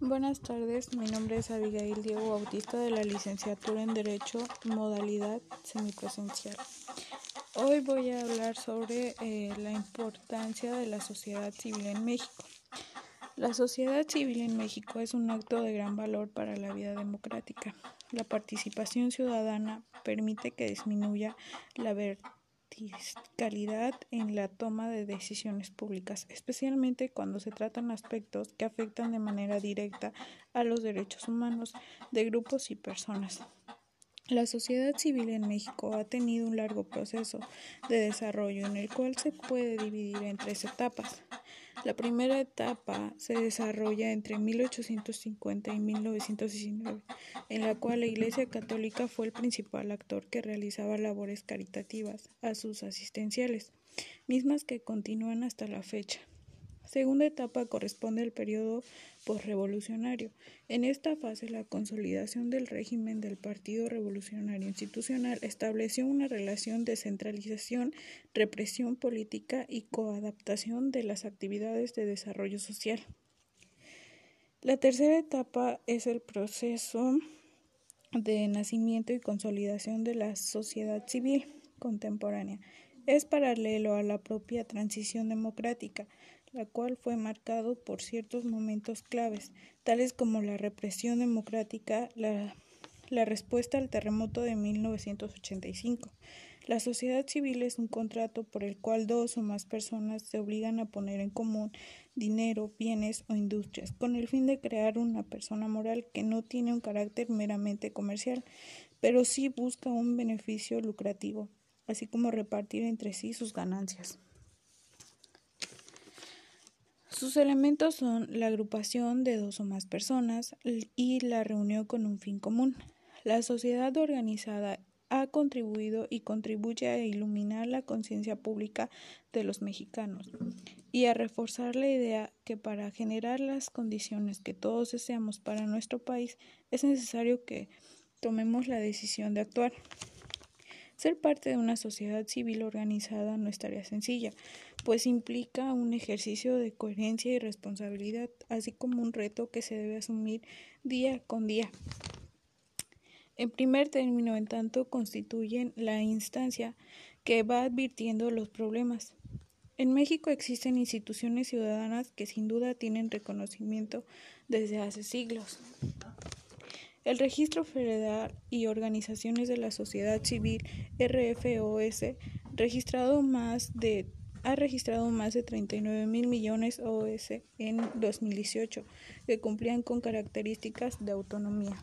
Buenas tardes, mi nombre es Abigail Diego Bautista de la licenciatura en Derecho, modalidad semipresencial. Hoy voy a hablar sobre eh, la importancia de la sociedad civil en México. La sociedad civil en México es un acto de gran valor para la vida democrática. La participación ciudadana permite que disminuya la en la toma de decisiones públicas, especialmente cuando se tratan aspectos que afectan de manera directa a los derechos humanos de grupos y personas. La sociedad civil en México ha tenido un largo proceso de desarrollo en el cual se puede dividir en tres etapas. La primera etapa se desarrolla entre 1850 y 1919, en la cual la Iglesia Católica fue el principal actor que realizaba labores caritativas a sus asistenciales, mismas que continúan hasta la fecha. Segunda etapa corresponde al periodo postrevolucionario. En esta fase, la consolidación del régimen del Partido Revolucionario Institucional estableció una relación de centralización, represión política y coadaptación de las actividades de desarrollo social. La tercera etapa es el proceso de nacimiento y consolidación de la sociedad civil contemporánea. Es paralelo a la propia transición democrática la cual fue marcado por ciertos momentos claves, tales como la represión democrática, la, la respuesta al terremoto de 1985. La sociedad civil es un contrato por el cual dos o más personas se obligan a poner en común dinero, bienes o industrias, con el fin de crear una persona moral que no tiene un carácter meramente comercial, pero sí busca un beneficio lucrativo, así como repartir entre sí sus ganancias. Sus elementos son la agrupación de dos o más personas y la reunión con un fin común. La sociedad organizada ha contribuido y contribuye a iluminar la conciencia pública de los mexicanos y a reforzar la idea que para generar las condiciones que todos deseamos para nuestro país es necesario que tomemos la decisión de actuar. Ser parte de una sociedad civil organizada no es tarea sencilla, pues implica un ejercicio de coherencia y responsabilidad, así como un reto que se debe asumir día con día. En primer término, en tanto, constituyen la instancia que va advirtiendo los problemas. En México existen instituciones ciudadanas que sin duda tienen reconocimiento desde hace siglos. El Registro Federal y Organizaciones de la Sociedad Civil RFOS registrado más de ha registrado más de 39 mil millones OS en 2018 que cumplían con características de autonomía.